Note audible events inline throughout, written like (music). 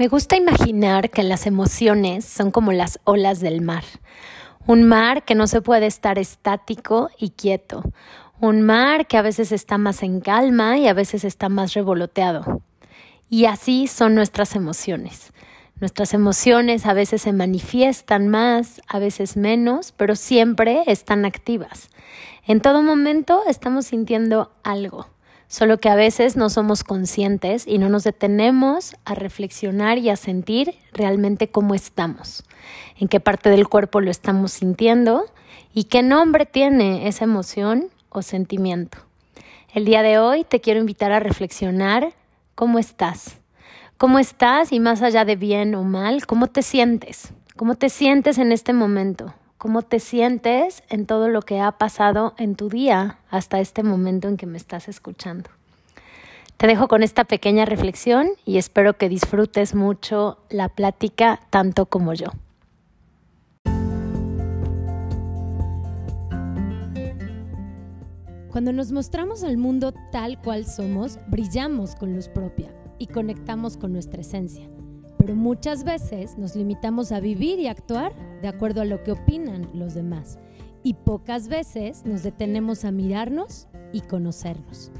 Me gusta imaginar que las emociones son como las olas del mar. Un mar que no se puede estar estático y quieto. Un mar que a veces está más en calma y a veces está más revoloteado. Y así son nuestras emociones. Nuestras emociones a veces se manifiestan más, a veces menos, pero siempre están activas. En todo momento estamos sintiendo algo solo que a veces no somos conscientes y no nos detenemos a reflexionar y a sentir realmente cómo estamos, en qué parte del cuerpo lo estamos sintiendo y qué nombre tiene esa emoción o sentimiento. El día de hoy te quiero invitar a reflexionar cómo estás, cómo estás y más allá de bien o mal, cómo te sientes, cómo te sientes en este momento, cómo te sientes en todo lo que ha pasado en tu día hasta este momento en que me estás escuchando. Te dejo con esta pequeña reflexión y espero que disfrutes mucho la plática tanto como yo. Cuando nos mostramos al mundo tal cual somos, brillamos con luz propia y conectamos con nuestra esencia pero muchas veces nos limitamos a vivir y actuar de acuerdo a lo que opinan los demás y pocas veces nos detenemos a mirarnos y conocernos.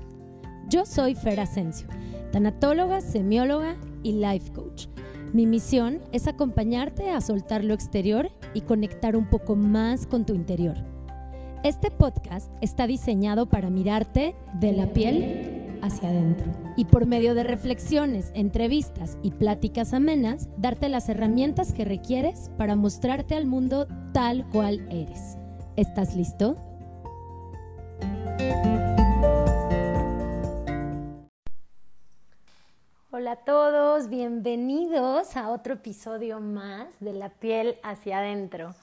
Yo soy Fer Asensio, tanatóloga, semióloga y life coach. Mi misión es acompañarte a soltar lo exterior y conectar un poco más con tu interior. Este podcast está diseñado para mirarte de la piel hacia adentro. Y por medio de reflexiones, entrevistas y pláticas amenas, darte las herramientas que requieres para mostrarte al mundo tal cual eres. ¿Estás listo? Hola a todos, bienvenidos a otro episodio más de La piel hacia adentro.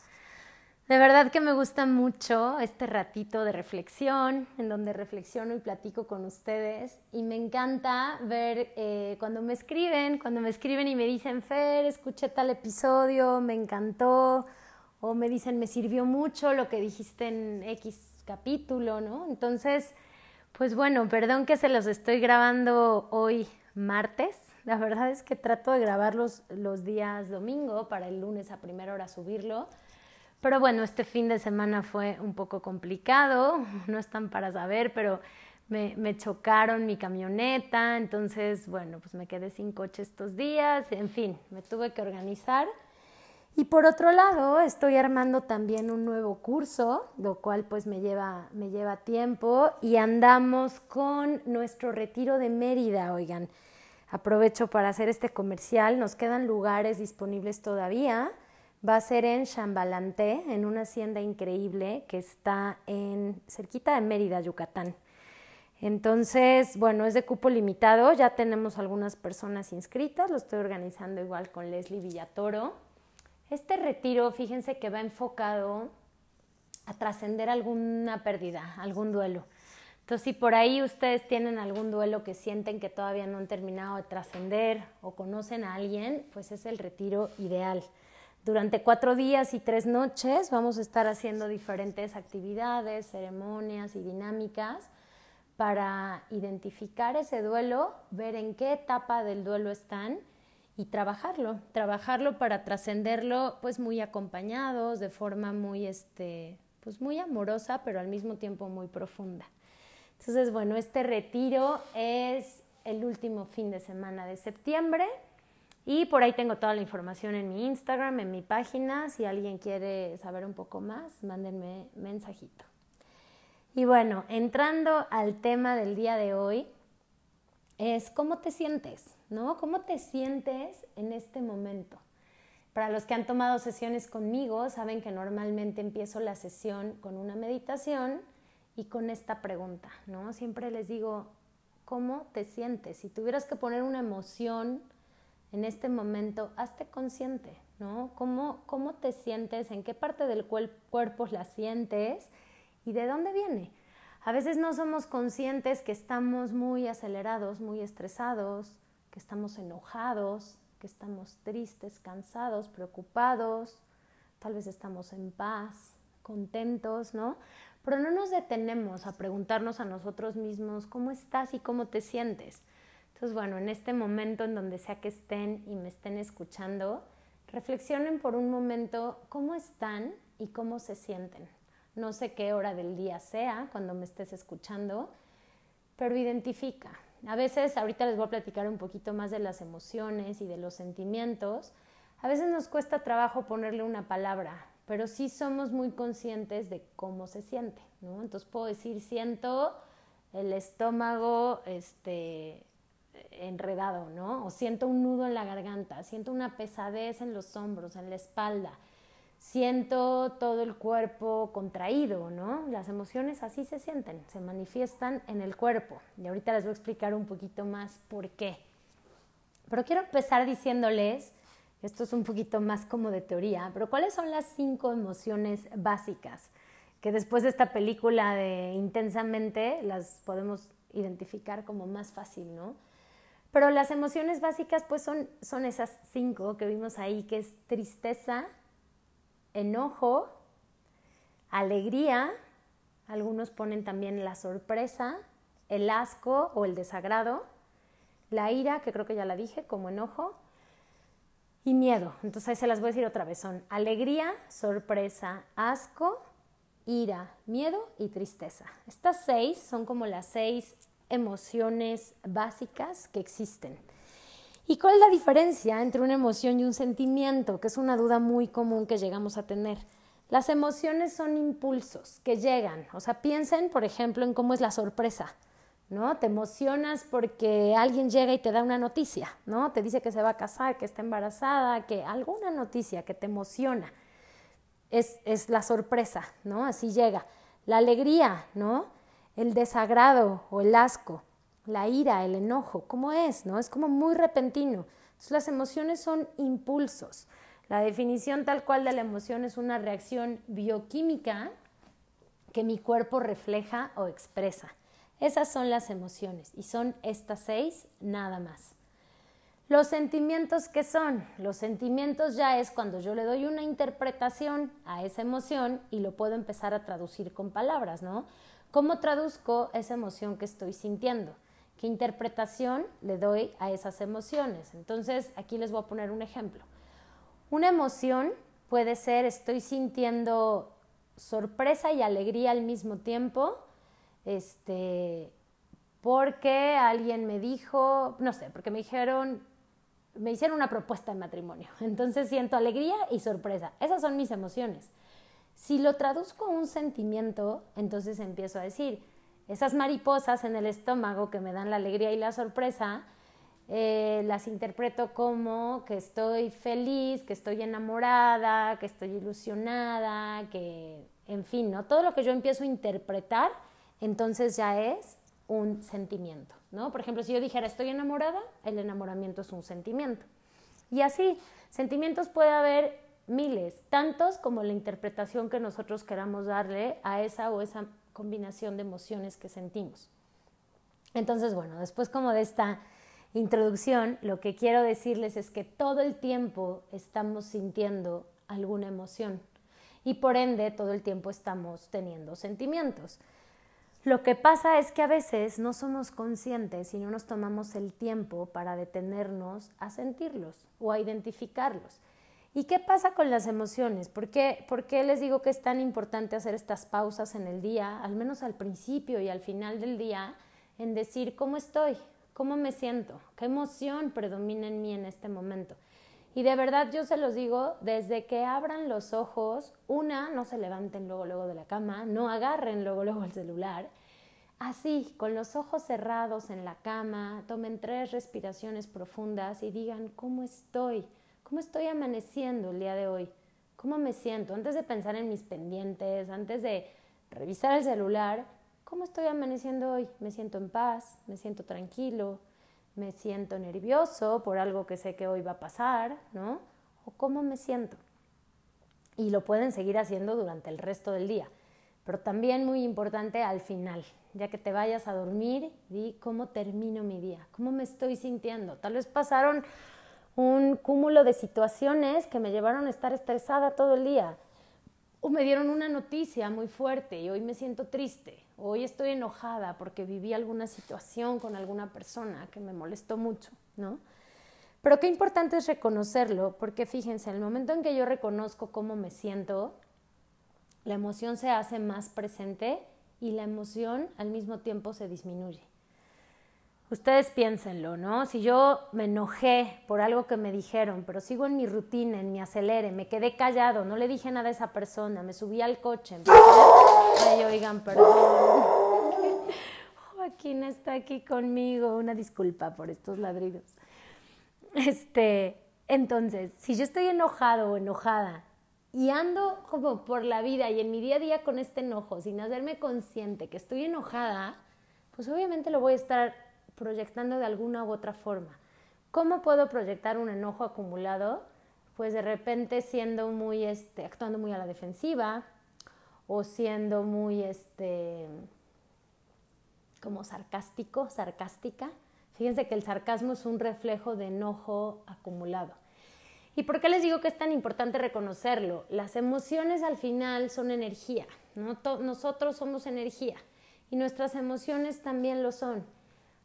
De verdad que me gusta mucho este ratito de reflexión, en donde reflexiono y platico con ustedes. Y me encanta ver eh, cuando me escriben, cuando me escriben y me dicen, Fer, escuché tal episodio, me encantó, o me dicen, me sirvió mucho lo que dijiste en X capítulo, ¿no? Entonces, pues bueno, perdón que se los estoy grabando hoy martes. La verdad es que trato de grabarlos los días domingo para el lunes a primera hora subirlo pero bueno, este fin de semana fue un poco complicado, (laughs) no están para saber, pero me, me, chocaron mi camioneta, entonces, bueno, pues me quedé sin coche estos días, en fin, me tuve que organizar. Y por otro lado, estoy armando también un nuevo curso, lo cual pues me lleva, me lleva tiempo y andamos con nuestro retiro de Mérida, oigan. Aprovecho para hacer este comercial, nos quedan lugares disponibles todavía. Va a ser en Chambalanté, en una hacienda increíble que está en cerquita de Mérida, Yucatán. Entonces, bueno, es de cupo limitado, ya tenemos algunas personas inscritas, lo estoy organizando igual con Leslie Villatoro. Este retiro, fíjense que va enfocado a trascender alguna pérdida, algún duelo. Entonces, si por ahí ustedes tienen algún duelo que sienten que todavía no han terminado de trascender o conocen a alguien, pues es el retiro ideal. Durante cuatro días y tres noches vamos a estar haciendo diferentes actividades, ceremonias y dinámicas para identificar ese duelo, ver en qué etapa del duelo están y trabajarlo, trabajarlo para trascenderlo pues muy acompañados, de forma muy este pues muy amorosa, pero al mismo tiempo muy profunda. Entonces, bueno, este retiro es el último fin de semana de septiembre y por ahí tengo toda la información en mi Instagram, en mi página. Si alguien quiere saber un poco más, mándenme mensajito. Y bueno, entrando al tema del día de hoy, es cómo te sientes, ¿no? ¿Cómo te sientes en este momento? Para los que han tomado sesiones conmigo, saben que normalmente empiezo la sesión con una meditación y con esta pregunta, ¿no? Siempre les digo, ¿cómo te sientes? Si tuvieras que poner una emoción, en este momento, hazte consciente, ¿no? ¿Cómo, cómo te sientes? ¿En qué parte del cuerpo la sientes? ¿Y de dónde viene? A veces no somos conscientes que estamos muy acelerados, muy estresados, que estamos enojados, que estamos tristes, cansados, preocupados, tal vez estamos en paz, contentos, ¿no? Pero no nos detenemos a preguntarnos a nosotros mismos cómo estás y cómo te sientes. Entonces, bueno, en este momento en donde sea que estén y me estén escuchando, reflexionen por un momento cómo están y cómo se sienten. No sé qué hora del día sea cuando me estés escuchando, pero identifica. A veces, ahorita les voy a platicar un poquito más de las emociones y de los sentimientos. A veces nos cuesta trabajo ponerle una palabra, pero sí somos muy conscientes de cómo se siente, ¿no? Entonces puedo decir, siento el estómago este, enredado, ¿no? O siento un nudo en la garganta, siento una pesadez en los hombros, en la espalda, siento todo el cuerpo contraído, ¿no? Las emociones así se sienten, se manifiestan en el cuerpo. Y ahorita les voy a explicar un poquito más por qué. Pero quiero empezar diciéndoles, esto es un poquito más como de teoría, pero ¿cuáles son las cinco emociones básicas? Que después de esta película de Intensamente las podemos identificar como más fácil, ¿no? Pero las emociones básicas pues son, son esas cinco que vimos ahí, que es tristeza, enojo, alegría, algunos ponen también la sorpresa, el asco o el desagrado, la ira, que creo que ya la dije, como enojo, y miedo. Entonces ahí se las voy a decir otra vez. Son alegría, sorpresa, asco, ira, miedo y tristeza. Estas seis son como las seis emociones básicas que existen. ¿Y cuál es la diferencia entre una emoción y un sentimiento? Que es una duda muy común que llegamos a tener. Las emociones son impulsos que llegan. O sea, piensen, por ejemplo, en cómo es la sorpresa. ¿no? Te emocionas porque alguien llega y te da una noticia, ¿no? Te dice que se va a casar, que está embarazada, que alguna noticia que te emociona. Es, es la sorpresa, ¿no? Así llega. La alegría, ¿no? El desagrado o el asco, la ira, el enojo, ¿cómo es? ¿No? Es como muy repentino. las emociones son impulsos. La definición tal cual de la emoción es una reacción bioquímica que mi cuerpo refleja o expresa. Esas son las emociones y son estas seis nada más. Los sentimientos ¿qué son? Los sentimientos ya es cuando yo le doy una interpretación a esa emoción y lo puedo empezar a traducir con palabras, ¿no? ¿Cómo traduzco esa emoción que estoy sintiendo? ¿Qué interpretación le doy a esas emociones? Entonces, aquí les voy a poner un ejemplo. Una emoción puede ser estoy sintiendo sorpresa y alegría al mismo tiempo, este, porque alguien me dijo, no sé, porque me dijeron, me hicieron una propuesta de matrimonio. (laughs) Entonces siento alegría y sorpresa. Esas son mis emociones. Si lo traduzco a un sentimiento, entonces empiezo a decir, esas mariposas en el estómago que me dan la alegría y la sorpresa, eh, las interpreto como que estoy feliz, que estoy enamorada, que estoy ilusionada, que, en fin, ¿no? Todo lo que yo empiezo a interpretar, entonces ya es un sentimiento, ¿no? Por ejemplo, si yo dijera estoy enamorada, el enamoramiento es un sentimiento. Y así, sentimientos puede haber miles, tantos como la interpretación que nosotros queramos darle a esa o esa combinación de emociones que sentimos. Entonces, bueno, después como de esta introducción, lo que quiero decirles es que todo el tiempo estamos sintiendo alguna emoción y por ende todo el tiempo estamos teniendo sentimientos. Lo que pasa es que a veces no somos conscientes y no nos tomamos el tiempo para detenernos a sentirlos o a identificarlos. ¿Y qué pasa con las emociones? ¿Por qué, ¿Por qué, les digo que es tan importante hacer estas pausas en el día, al menos al principio y al final del día, en decir cómo estoy, cómo me siento, qué emoción predomina en mí en este momento? Y de verdad yo se los digo, desde que abran los ojos, una, no se levanten luego, luego de la cama, no agarren luego, luego el celular. Así, con los ojos cerrados en la cama, tomen tres respiraciones profundas y digan, ¿cómo estoy? ¿Cómo estoy amaneciendo el día de hoy? ¿Cómo me siento? Antes de pensar en mis pendientes, antes de revisar el celular, ¿cómo estoy amaneciendo hoy? ¿Me siento en paz? ¿Me siento tranquilo? ¿Me siento nervioso por algo que sé que hoy va a pasar? ¿No? ¿O cómo me siento? Y lo pueden seguir haciendo durante el resto del día. Pero también muy importante al final, ya que te vayas a dormir, di cómo termino mi día, cómo me estoy sintiendo. Tal vez pasaron un cúmulo de situaciones que me llevaron a estar estresada todo el día. O me dieron una noticia muy fuerte y hoy me siento triste. Hoy estoy enojada porque viví alguna situación con alguna persona que me molestó mucho, ¿no? Pero qué importante es reconocerlo, porque fíjense, el momento en que yo reconozco cómo me siento, la emoción se hace más presente y la emoción al mismo tiempo se disminuye. Ustedes piénsenlo, ¿no? Si yo me enojé por algo que me dijeron, pero sigo en mi rutina, en mi acelere, me quedé callado, no le dije nada a esa persona, me subí al coche, Ay, oigan, perdón. (laughs) Joaquín está aquí conmigo, una disculpa por estos ladridos. Este, entonces, si yo estoy enojado o enojada y ando como por la vida y en mi día a día con este enojo, sin hacerme consciente que estoy enojada, pues obviamente lo voy a estar proyectando de alguna u otra forma. ¿Cómo puedo proyectar un enojo acumulado? Pues de repente siendo muy, este, actuando muy a la defensiva o siendo muy, este, como sarcástico, sarcástica. Fíjense que el sarcasmo es un reflejo de enojo acumulado. ¿Y por qué les digo que es tan importante reconocerlo? Las emociones al final son energía, nosotros somos energía y nuestras emociones también lo son.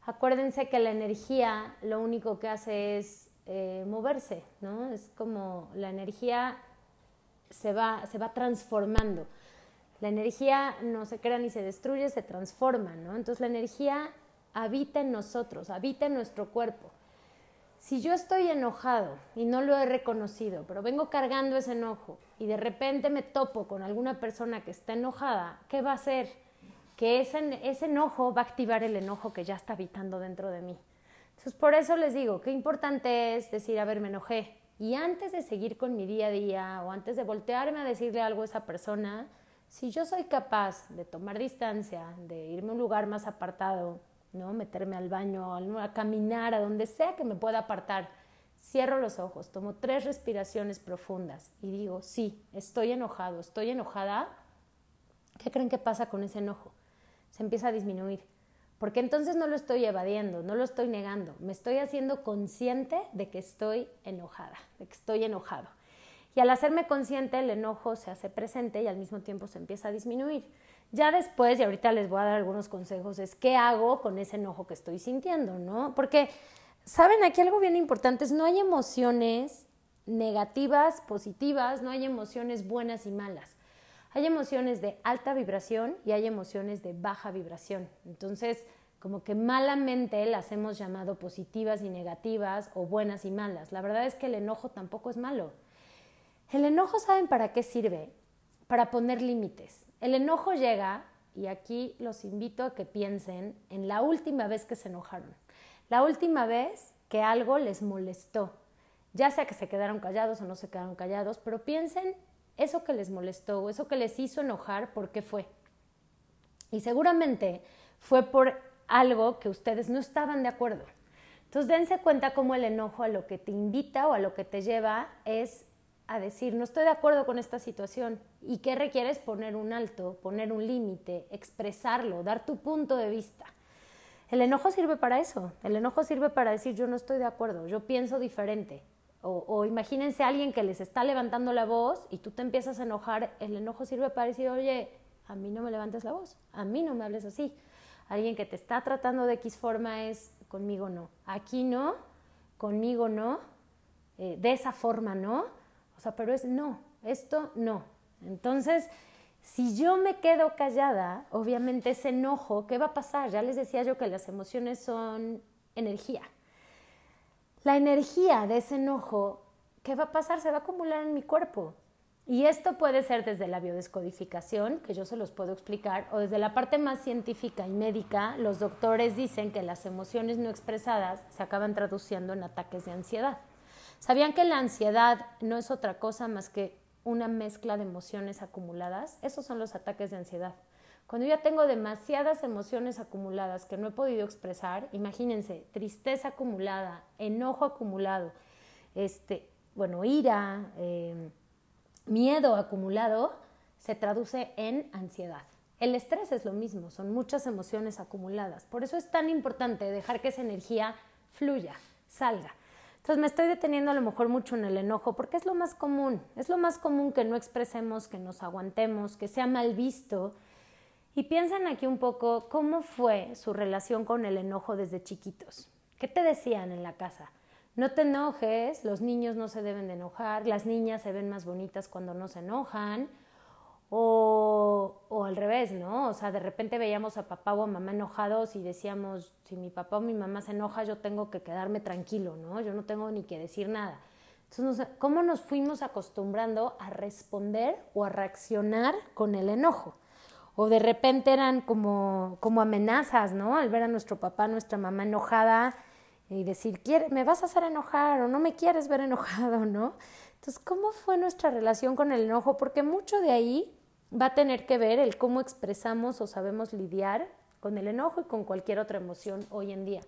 Acuérdense que la energía lo único que hace es eh, moverse, ¿no? Es como la energía se va, se va transformando. La energía no se crea ni se destruye, se transforma, ¿no? Entonces la energía habita en nosotros, habita en nuestro cuerpo. Si yo estoy enojado y no lo he reconocido, pero vengo cargando ese enojo y de repente me topo con alguna persona que está enojada, ¿qué va a hacer? Que ese, ese enojo va a activar el enojo que ya está habitando dentro de mí. Entonces, por eso les digo, qué importante es decir, a ver, me enojé. Y antes de seguir con mi día a día o antes de voltearme a decirle algo a esa persona, si yo soy capaz de tomar distancia, de irme a un lugar más apartado, ¿no? Meterme al baño, a caminar, a donde sea que me pueda apartar. Cierro los ojos, tomo tres respiraciones profundas y digo, sí, estoy enojado, estoy enojada. ¿Qué creen que pasa con ese enojo? Se empieza a disminuir. Porque entonces no lo estoy evadiendo, no lo estoy negando, me estoy haciendo consciente de que estoy enojada, de que estoy enojado. Y al hacerme consciente, el enojo se hace presente y al mismo tiempo se empieza a disminuir. Ya después, y ahorita les voy a dar algunos consejos, es qué hago con ese enojo que estoy sintiendo, ¿no? Porque, ¿saben? Aquí algo bien importante es no hay emociones negativas, positivas, no hay emociones buenas y malas. Hay emociones de alta vibración y hay emociones de baja vibración. Entonces, como que malamente las hemos llamado positivas y negativas o buenas y malas. La verdad es que el enojo tampoco es malo. El enojo, ¿saben para qué sirve? Para poner límites. El enojo llega, y aquí los invito a que piensen en la última vez que se enojaron, la última vez que algo les molestó, ya sea que se quedaron callados o no se quedaron callados, pero piensen eso que les molestó o eso que les hizo enojar, ¿por qué fue? Y seguramente fue por algo que ustedes no estaban de acuerdo. Entonces dense cuenta cómo el enojo a lo que te invita o a lo que te lleva es a decir, no estoy de acuerdo con esta situación. ¿Y qué requieres? Poner un alto, poner un límite, expresarlo, dar tu punto de vista. El enojo sirve para eso. El enojo sirve para decir, yo no estoy de acuerdo, yo pienso diferente. O, imagínense a alguien que les está levantando la voz y tú te empiezas a enojar. El enojo sirve para decir, oye, a mí no me levantes la voz, a mí no me hables así. Alguien que te está tratando de X forma es, conmigo no. Aquí no, conmigo no, eh, de esa forma no o sea, pero es no, esto no. Entonces, si yo me quedo callada, obviamente ese enojo, ¿qué va a pasar? Ya les decía yo que las emociones son energía. La energía de ese enojo, ¿qué va a pasar? Se va a acumular en mi cuerpo. Y esto puede ser desde la biodescodificación, que yo se los puedo explicar, o desde la parte más científica y médica, los doctores dicen que las emociones no expresadas se acaban traduciendo en ataques de ansiedad. ¿Sabían que la ansiedad no es otra cosa más que una mezcla de emociones acumuladas? Esos son los ataques de ansiedad. Cuando ya tengo demasiadas emociones acumuladas que no he podido expresar, imagínense, tristeza acumulada, enojo acumulado, este, bueno, ira, em, miedo acumulado, se traduce en ansiedad. El estrés es lo mismo, son muchas emociones acumuladas. Por eso es tan importante dejar que esa energía fluya, salga. Entonces me estoy deteniendo a lo mejor mucho en el enojo porque es lo más común, es lo más común que no expresemos, que nos aguantemos, que sea mal visto. Y piensen aquí un poco cómo fue su relación con el enojo desde chiquitos. ¿Qué te decían en la casa? No te enojes, los niños no se deben de enojar, las niñas se ven más bonitas cuando no se enojan, o, o, al revés, ¿no? O sea, de repente veíamos a papá o a mamá enojados y decíamos, si mi papá o mi mamá se enoja, yo tengo que quedarme tranquilo, ¿no? Yo no tengo ni que decir nada. Entonces, ¿cómo nos fuimos acostumbrando a responder o a reaccionar con el enojo? O de repente eran como, como amenazas, ¿no? Al ver a nuestro papá, nuestra mamá enojada y decir, ¿me vas a hacer enojar o no me quieres ver enojado, (laughs) ¿no? Entonces, ¿cómo fue nuestra relación con el enojo? Porque mucho de ahí va a tener que ver el cómo expresamos o sabemos lidiar con el enojo y con cualquier otra emoción hoy en día.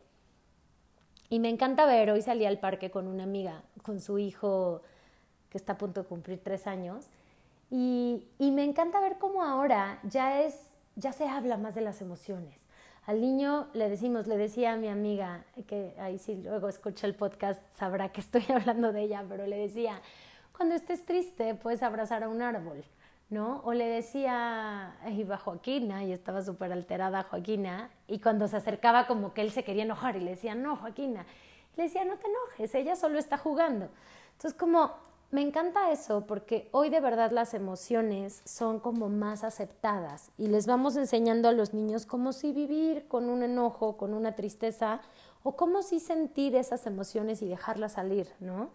Y me encanta ver, hoy salí al parque con una amiga, con su hijo que está a punto de cumplir tres años, y, me encanta ver cómo ahora ya es, ya se habla más de las emociones. Al niño le decimos, le decía a mi amiga, que ahí sí luego escucha el podcast sabrá que estoy (laughs) hablando de ella, pero le decía, cuando estés triste puedes abrazar a un árbol. ¿no? O le decía, iba Joaquina y estaba súper alterada Joaquina y cuando se acercaba como que él se quería enojar y le decía, no, Joaquina, le decía, no te enojes, ella solo está jugando. Entonces como me encanta eso porque hoy de verdad las emociones son como más aceptadas y les vamos enseñando a los niños cómo sí vivir con un enojo, con una tristeza o cómo sí sentir esas emociones y dejarlas salir, ¿no?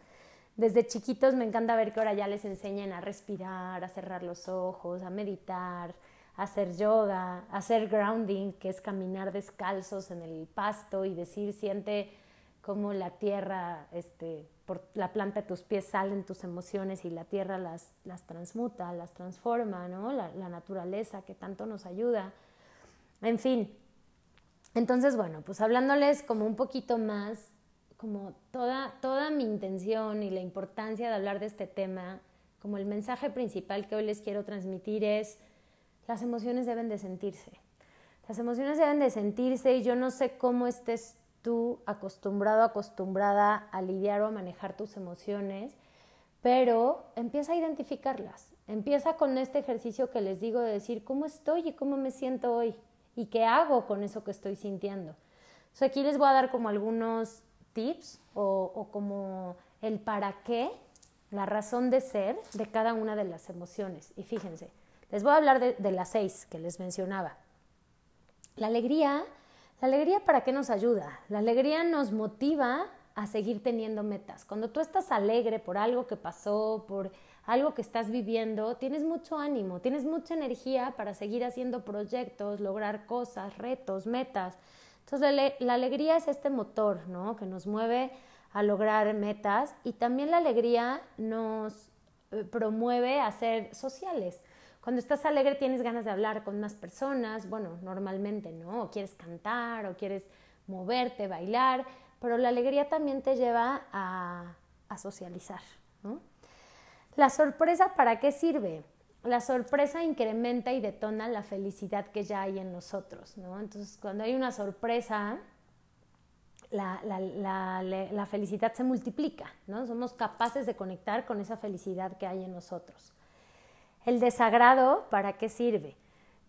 desde chiquitos me encanta ver que ahora ya les enseñan a respirar, a cerrar los ojos, a meditar, a hacer yoga, a hacer grounding, que es caminar descalzos en el pasto y decir, siente cómo la tierra, este, por la planta de tus pies salen tus emociones y la tierra las, las transmuta, las transforma, ¿no? La, naturaleza que tanto nos ayuda. En fin, entonces, bueno, pues hablándoles como un poquito más como toda, toda mi intención y la importancia de hablar de este tema, como el mensaje principal que hoy les quiero transmitir es, las emociones deben de sentirse. Las emociones deben de sentirse y yo no sé cómo estés acostumbrado, acostumbrada a lidiar o manejar tus emociones, pero empieza a identificarlas. Empieza con este ejercicio que les digo de decir cómo estoy y cómo me siento hoy y qué hago con eso que estoy sintiendo. aquí les voy a dar como algunos tips o, como el para qué, la razón de ser de cada una de las emociones. Y fíjense, les voy a hablar de las seis que les mencionaba. La alegría, la alegría para qué nos ayuda? La alegría nos motiva a seguir teniendo metas. Cuando tú estás alegre por algo que pasó, por algo que estás viviendo, tienes mucho ánimo, tienes mucha energía para seguir haciendo proyectos, lograr cosas, retos, metas. Entonces la, alegría es este motor, ¿no? Que nos mueve a lograr metas y también la alegría nos eh, promueve a ser sociales. Cuando estás alegre tienes ganas de hablar con más personas, bueno, normalmente, ¿no? O quieres cantar o quieres moverte, bailar, pero la alegría también te lleva a, socializar, ¿no? La sorpresa, ¿para qué sirve? la sorpresa incrementa y detona la felicidad que ya hay en nosotros, ¿no? Entonces, cuando hay una sorpresa, la, la, felicidad se multiplica, ¿no? Somos capaces de conectar con esa felicidad que hay en nosotros. El desagrado, ¿para qué sirve?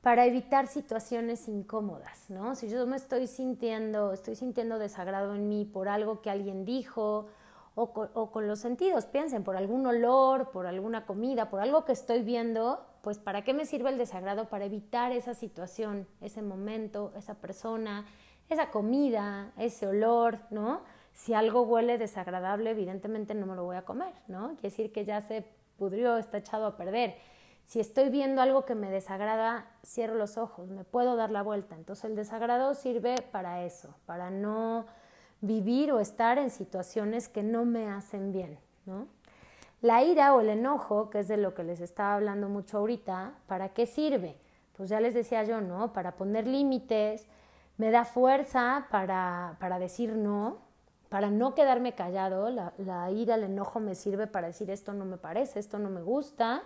Para evitar situaciones incómodas, ¿no? Si yo me estoy sintiendo, estoy sintiendo desagrado en mí por algo que alguien dijo, o con, los sentidos. Piensen, por algún olor, por alguna comida, por algo que estoy viendo, pues ¿para qué me sirve el desagrado? Para evitar esa situación, ese momento, esa persona, esa comida, ese olor, ¿no? Si algo huele desagradable, evidentemente no me lo voy a comer, ¿no? Quiere decir que ya se pudrió, está echado a perder. Si estoy viendo algo que me desagrada, cierro los ojos, me puedo dar la vuelta. Entonces el desagrado sirve para eso, para no vivir o estar en situaciones que no me hacen bien, ¿no? La ira o el enojo, que es de lo que les estaba hablando mucho ahorita, ¿para qué sirve? Pues ya les decía yo, ¿no? Para poner límites, me da fuerza para, para decir no, para no quedarme callado, la, la ira, el enojo me sirve para decir esto no me parece, esto no me gusta,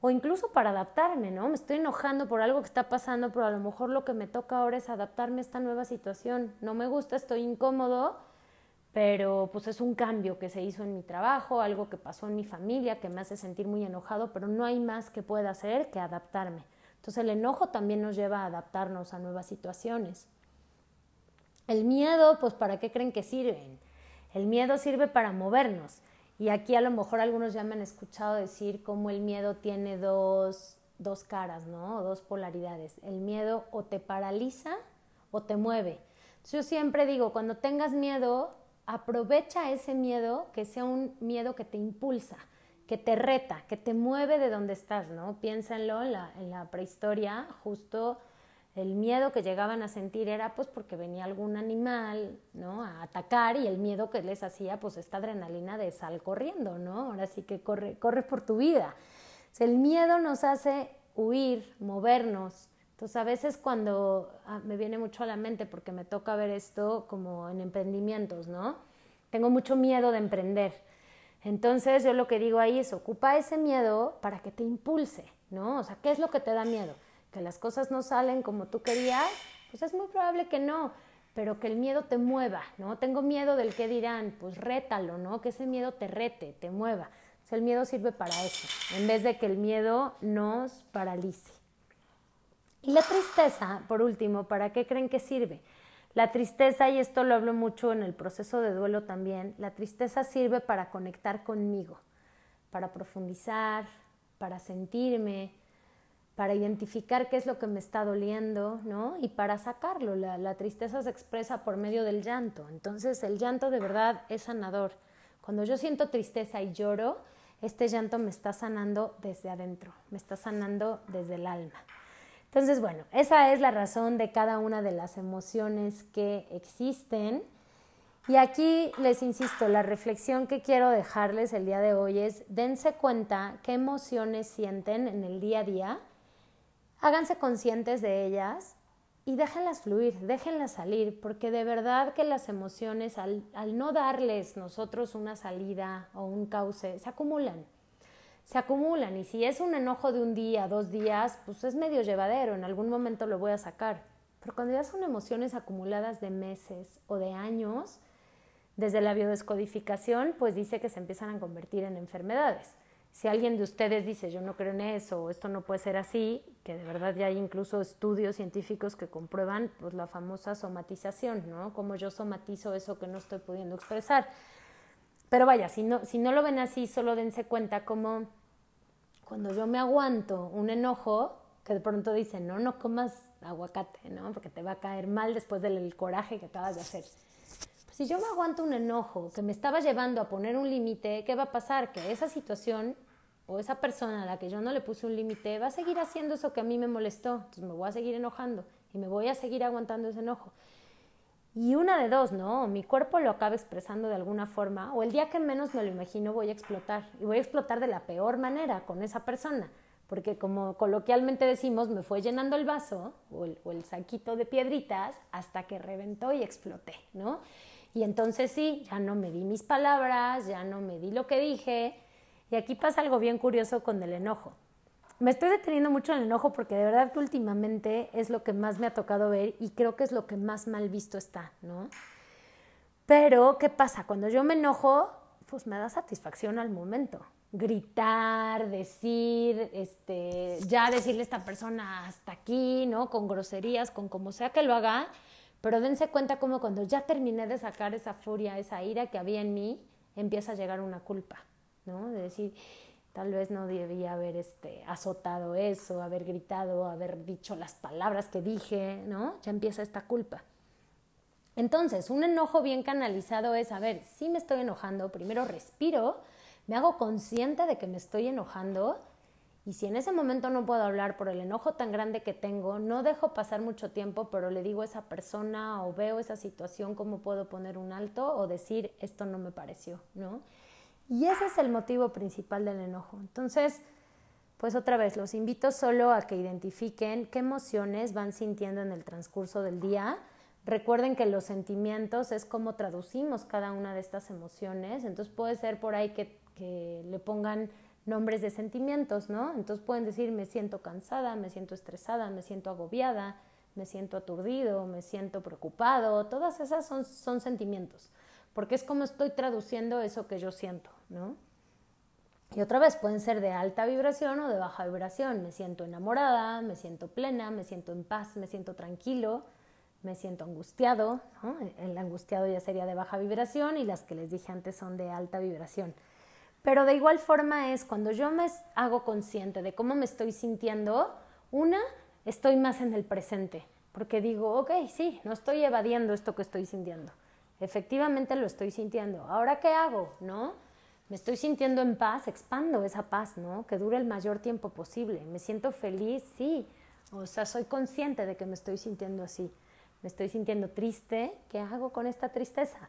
o incluso para adaptarme, ¿no? Me estoy enojando por algo que está pasando, pero a lo mejor lo que me toca ahora es adaptarme a esta nueva situación. No me gusta, estoy incómodo, pero pues es un cambio que se hizo en mi trabajo, algo que pasó en mi familia que me hace sentir muy enojado, pero no hay más que pueda hacer que adaptarme. Entonces el enojo también nos lleva a adaptarnos a nuevas situaciones. El miedo, pues ¿para qué creen que sirven? El miedo sirve para movernos. Y aquí a lo mejor algunos ya me han escuchado decir cómo el miedo tiene dos, dos caras, ¿no? Dos polaridades. El miedo o te paraliza o te mueve. yo siempre digo, cuando tengas miedo, aprovecha ese miedo que sea un miedo que te impulsa, que te reta, que te mueve de donde estás, ¿no? Piénsenlo en la, en la prehistoria, justo el miedo que llegaban a sentir era pues porque venía algún animal, ¿no? A atacar y el miedo que les hacía pues esta adrenalina de sal corriendo, ¿no? Ahora sí que corre, corre por tu vida. el miedo nos hace huir, movernos. Entonces a veces cuando ah, me viene mucho a la mente porque me toca ver esto como en emprendimientos, ¿no? Tengo mucho miedo de emprender. Entonces yo lo que digo ahí es ocupa ese miedo para que te impulse, ¿no? O sea, ¿qué es lo que te da miedo? Que las cosas no salen como tú querías, pues es muy probable que no, pero que el miedo te mueva, ¿no? Tengo miedo del que dirán, pues rétalo, ¿no? Que ese miedo te rete, te mueva. El miedo sirve para eso, en vez de que el miedo nos paralice. Y la tristeza, por último, ¿para qué creen que sirve? La tristeza, y esto lo hablo mucho en el proceso de duelo también, la tristeza sirve para conectar conmigo, para profundizar, para sentirme, para identificar qué es lo que me está doliendo, ¿no? Y para sacarlo. La, tristeza se expresa por medio del llanto. Entonces el llanto de verdad es sanador. Cuando yo siento tristeza y lloro, este llanto me está sanando desde adentro, me está sanando desde el alma. Entonces, bueno, esa es la razón de cada una de las emociones que existen. Y aquí les insisto, la reflexión que quiero dejarles el día de hoy es dense cuenta qué emociones sienten en el día a día háganse conscientes de ellas y déjenlas fluir, déjenlas salir, porque de verdad que las emociones, al, no darles nosotros una salida o un cauce, se acumulan. Se acumulan y si es un enojo de un día, dos días, pues es medio llevadero, en algún momento lo voy a sacar. Pero cuando ya son emociones acumuladas de meses o de años, desde la biodescodificación, pues dice que se empiezan a convertir en enfermedades. Si alguien de ustedes dice yo no creo en eso esto no puede ser así, que de verdad ya hay incluso estudios científicos que comprueban pues la famosa somatización, ¿no? Como yo somatizo eso que no estoy pudiendo expresar. Pero vaya, si no, si no lo ven así, solo dense cuenta como cuando yo me aguanto un enojo, que de pronto dicen, no, no comas aguacate, ¿no? Porque te va a caer mal después del coraje que acabas de hacer. Si yo me aguanto un enojo que me estaba llevando a poner un límite, ¿qué va a pasar? Que esa situación o esa persona a la que yo no le puse un límite va a seguir haciendo eso que a mí me molestó, entonces me voy a seguir enojando y me voy a seguir aguantando ese enojo. Y una de dos, ¿no? Mi cuerpo lo acaba expresando de alguna forma, o el día que menos me lo imagino voy a explotar, y voy a explotar de la peor manera con esa persona, porque como coloquialmente decimos, me fue llenando el vaso o el, o el saquito de piedritas hasta que reventó y exploté, ¿no? Y entonces sí, ya no me di mis palabras, ya no me di lo que dije, y aquí pasa algo bien curioso con el enojo. Me estoy deteniendo mucho en el enojo porque de verdad que últimamente es lo que más me ha tocado ver y creo que es lo que más mal visto está, ¿no? Pero, ¿qué pasa? Cuando yo me enojo, pues me da satisfacción al momento. Gritar, decir, este, ya decirle a esta persona hasta aquí, ¿no? Con groserías, con como sea que lo haga, pero dense cuenta como cuando ya terminé de sacar esa furia, esa ira que había en mí, empieza a llegar una culpa. ¿no? De decir, tal vez no debía haber este, azotado eso, haber gritado, haber dicho las palabras que dije, ¿no? Ya empieza esta culpa. Entonces, un enojo bien canalizado es, a ver, si me estoy enojando, primero respiro, me hago consciente de que me estoy enojando y si en ese momento no puedo hablar por el enojo tan grande que tengo, no dejo pasar mucho tiempo, pero le digo a esa persona o veo esa situación cómo puedo poner un alto o decir esto no me pareció, ¿no? Y ese es el motivo principal del enojo. Entonces, pues otra vez, los invito solo a que identifiquen qué emociones van sintiendo en el transcurso del día. Recuerden que los sentimientos es cómo traducimos cada una de estas emociones. Entonces puede ser por ahí que, que le pongan nombres de sentimientos, ¿no? Entonces pueden decir me siento cansada, me siento estresada, me siento agobiada, me siento aturdido, me siento preocupado. Todas esas son, son sentimientos porque es como estoy traduciendo eso que yo siento, ¿no? Y otra vez, pueden ser de alta vibración o de baja vibración. Me siento enamorada, me siento plena, me siento en paz, me siento tranquilo, me siento angustiado. El angustiado ya sería de baja vibración y las que les dije antes son de alta vibración. Pero de igual forma es cuando yo me hago consciente de cómo me estoy sintiendo, una, estoy más en el presente, porque digo, ok, sí, no estoy evadiendo esto que estoy sintiendo. Efectivamente lo estoy sintiendo. ¿Ahora qué hago? ¿No? me estoy sintiendo en paz, expando esa paz, ¿no? Que dure el mayor tiempo posible. Me siento feliz, sí. O sea, soy consciente de que me estoy sintiendo así. Me estoy sintiendo triste. ¿Qué hago con esta tristeza?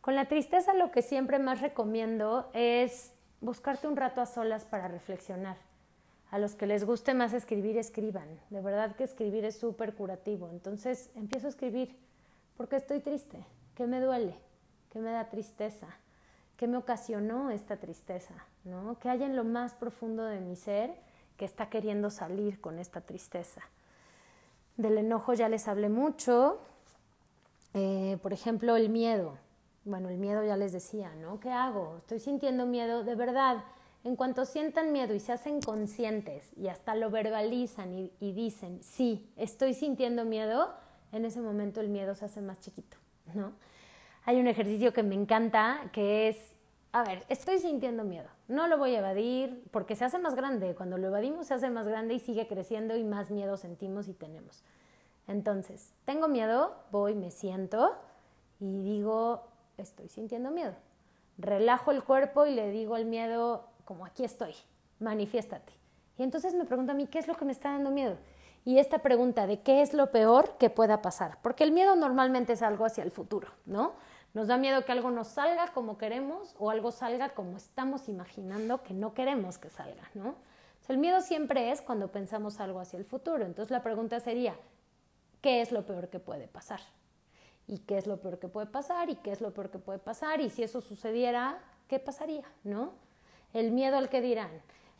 Con la tristeza lo que siempre más recomiendo es buscarte un rato a solas para reflexionar. A los que les guste más escribir, escriban. De verdad que escribir es súper curativo. Entonces empiezo a escribir. porque estoy triste? ¿Qué me duele? ¿Qué me da tristeza? ¿Qué me ocasionó esta tristeza? ¿no? ¿Qué hay en lo más profundo de mi ser que está queriendo salir con esta tristeza? Del enojo ya les hablé mucho. Eh, por ejemplo, el miedo. Bueno, el miedo ya les decía, ¿no? ¿Qué hago? Estoy sintiendo miedo. De verdad, en cuanto sientan miedo y se hacen conscientes y hasta lo verbalizan y, dicen, sí, estoy sintiendo miedo, en ese momento el miedo se hace más chiquito, ¿no? hay un ejercicio que me encanta, que es, a ver, estoy sintiendo miedo, no lo voy a evadir porque se hace más grande, cuando lo evadimos se hace más grande y sigue creciendo y más miedo sentimos y tenemos. Entonces, tengo miedo, voy, me siento y digo, estoy sintiendo miedo. Relajo el cuerpo y le digo al miedo, como aquí estoy, manifiéstate. Y entonces me pregunto a mí, ¿qué es lo que me está dando miedo? Y esta pregunta de qué es lo peor que pueda pasar, porque el miedo normalmente es algo hacia el futuro, ¿no? Nos da miedo que algo nos salga como queremos o algo salga como estamos imaginando que no queremos que salga, ¿no? el miedo siempre es cuando pensamos algo hacia el futuro. Entonces la pregunta sería, ¿qué es lo peor que puede pasar? ¿Y qué es lo peor que puede pasar? ¿Y qué es lo peor que puede pasar? Y si eso sucediera, ¿qué pasaría? ¿No? El miedo al que dirán,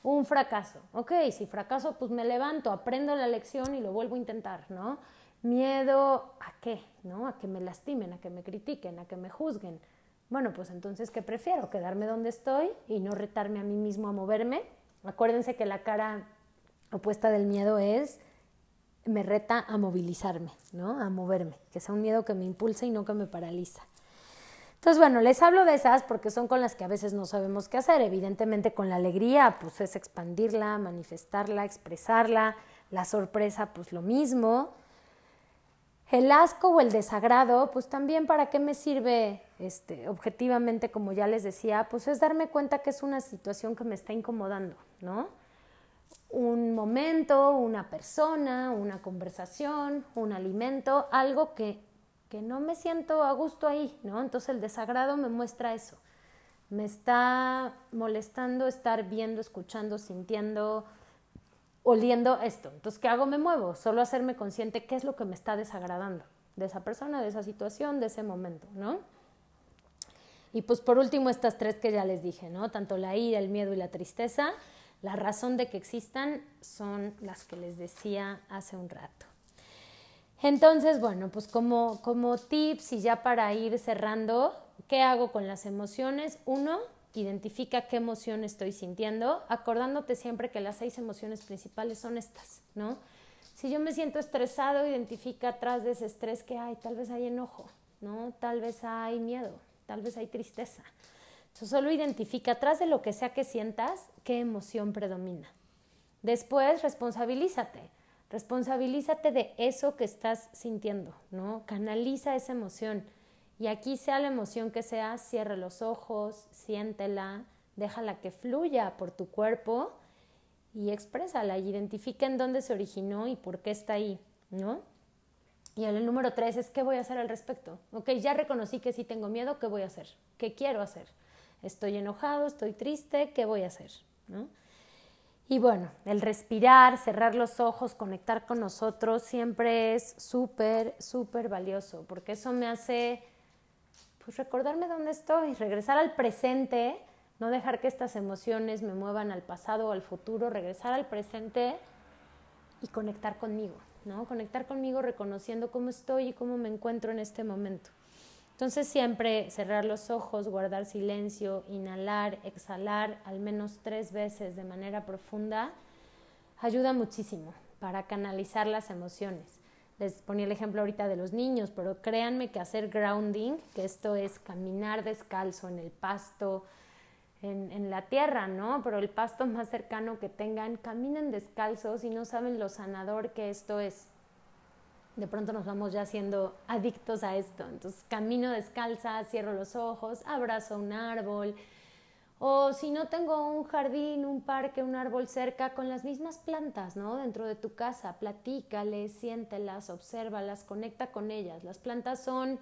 un fracaso. Ok, si fracaso, pues me levanto, aprendo la lección y lo vuelvo a intentar, ¿no? Miedo a qué, ¿no? A que me lastimen, a que me critiquen, a que me juzguen. Bueno, pues entonces, ¿qué prefiero? ¿Quedarme donde estoy y no retarme a mí mismo a moverme? Acuérdense que la cara opuesta del miedo es me reta a movilizarme, ¿no? A moverme, que sea un miedo que me impulsa y no que me paraliza. Entonces, bueno, les hablo de esas porque son con las que a veces no sabemos qué hacer. Evidentemente con la alegría, pues es expandirla, manifestarla, expresarla. La sorpresa, pues lo mismo. El asco o el desagrado, pues también para qué me sirve este, objetivamente, como ya les decía, pues es darme cuenta que es una situación que me está incomodando, ¿no? Un momento, una persona, una conversación, un alimento, algo que, que no me siento a gusto ahí, ¿no? Entonces el desagrado me muestra eso. Me está molestando estar viendo, escuchando, sintiendo, oliendo esto. Entonces, ¿qué hago? Me muevo. Solo hacerme consciente qué es lo que me está desagradando de esa persona, de esa situación, de ese momento, ¿no? Y pues por último, estas tres que ya les dije, ¿no? Tanto la ira, el miedo y la tristeza, la razón de que existan son las que les decía hace un rato. Entonces, bueno, pues como, como tips y ya para ir cerrando, ¿qué hago con las emociones? Uno, identifica qué emoción estoy sintiendo, acordándote siempre que las seis emociones principales son estas, ¿no? Si yo me siento estresado, identifica atrás de ese estrés que hay, tal vez hay enojo, ¿no? Tal vez hay miedo, tal vez hay tristeza. Entonces, solo identifica atrás de lo que sea que sientas qué emoción predomina. Después, responsabilízate. Responsabilízate de eso que estás sintiendo, ¿no? Canaliza esa emoción y aquí sea la emoción que sea, cierre los ojos, siéntela, déjala que fluya por tu cuerpo y exprésala y identifica en dónde se originó y por qué está ahí, ¿no? Y el número tres es, ¿qué voy a hacer al respecto? Ok, ya reconocí que sí tengo miedo, ¿qué voy a hacer? ¿Qué quiero hacer? Estoy enojado, estoy triste, ¿qué voy a hacer? ¿No? Y bueno, el respirar, cerrar los ojos, conectar con nosotros siempre es súper, súper valioso, porque eso me hace pues recordarme dónde estoy, regresar al presente, no dejar que estas emociones me muevan al pasado o al futuro, regresar al presente y conectar conmigo, ¿no? Conectar conmigo reconociendo cómo estoy y cómo me encuentro en este momento. Entonces siempre cerrar los ojos, guardar silencio, inhalar, exhalar al menos tres veces de manera profunda ayuda muchísimo para canalizar las emociones. Les ponía el ejemplo ahorita de los niños, pero créanme que hacer grounding, que esto es caminar descalzo en el pasto, en, la tierra, ¿no? Pero el pasto más cercano que tengan, caminen descalzos y no saben lo sanador que esto es de pronto nos vamos ya siendo adictos a esto. Entonces camino descalza, cierro los ojos, abrazo un árbol. O si no tengo un jardín, un parque, un árbol cerca, con las mismas plantas, ¿no? Dentro de tu casa, platícales, siéntelas, obsérvalas, conecta con ellas. Las plantas son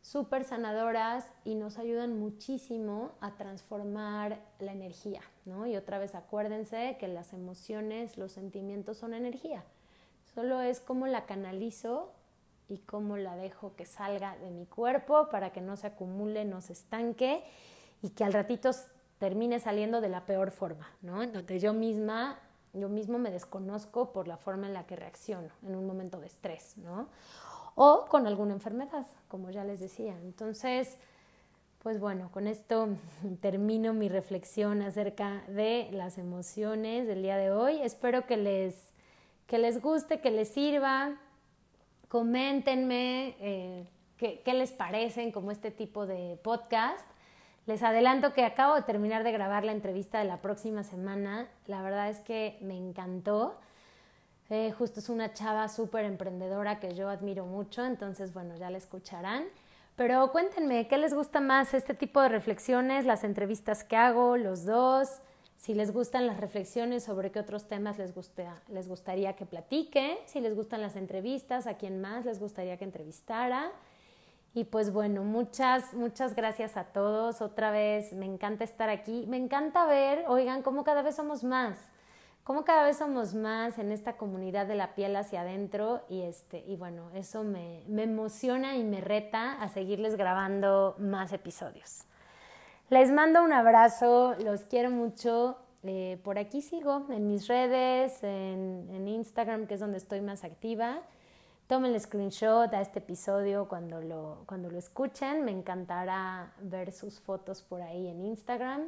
súper sanadoras y nos ayudan muchísimo a transformar la energía, ¿no? Y otra vez acuérdense que las emociones, los sentimientos son energía. Solo es cómo la canalizo y cómo la dejo que salga de mi cuerpo para que no se acumule, no se estanque y que al ratito termine saliendo de la peor forma, ¿no? Entonces yo misma, yo mismo me desconozco por la forma en la que reacciono en un momento de estrés, ¿no? O con alguna enfermedad, como ya les decía. Entonces, pues bueno, con esto (laughs) termino mi reflexión acerca de las emociones del día de hoy. Espero que les que les guste, que les sirva. Coméntenme eh, qué, qué les parecen como este tipo de podcast. Les adelanto que acabo de terminar de grabar la entrevista de la próxima semana. La verdad es que me encantó. Eh, justo es una chava súper emprendedora que yo admiro mucho, entonces bueno, ya la escucharán. Pero cuéntenme, ¿qué les gusta más este tipo de reflexiones, las entrevistas que hago, los dos? Si les gustan las reflexiones sobre qué otros temas les, les gustaría que platique, si les gustan las entrevistas, a quién más les gustaría que entrevistara. Y pues bueno, muchas, muchas gracias a todos. Otra vez, me encanta estar aquí. Me encanta ver, oigan, cómo cada vez somos más. Cómo cada vez somos más en esta comunidad de la piel hacia adentro. Y, este, y bueno, eso me, me emociona y me reta a seguirles grabando más episodios. Les mando un abrazo, los quiero mucho. Eh, por aquí sigo en mis redes, en, en, Instagram, que es donde estoy más activa. Tomen el screenshot a este episodio cuando lo, cuando lo escuchen. Me encantará ver sus fotos por ahí en Instagram.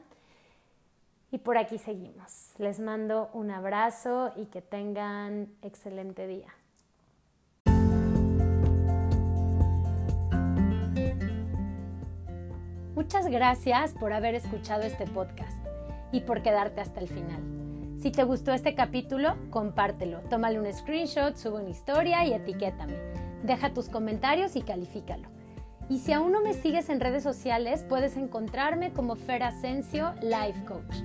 Y por aquí seguimos. Les mando un abrazo y que tengan excelente día. Muchas gracias por haber escuchado este podcast y por quedarte hasta el final. Si te gustó este capítulo, compártelo, tómale un screenshot, sube una historia y etiquétame. Deja tus comentarios y califícalo. Y si aún no me sigues en redes sociales, puedes encontrarme como Fer Asensio Life Coach.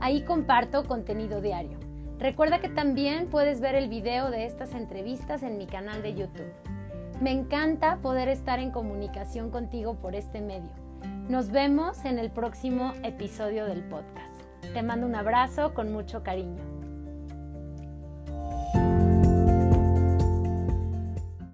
Ahí comparto contenido diario. Recuerda que también puedes ver el video de estas entrevistas en mi canal de YouTube. Me encanta poder estar en comunicación contigo por este medio nos vemos en el próximo episodio del podcast. Te mando un abrazo con mucho cariño.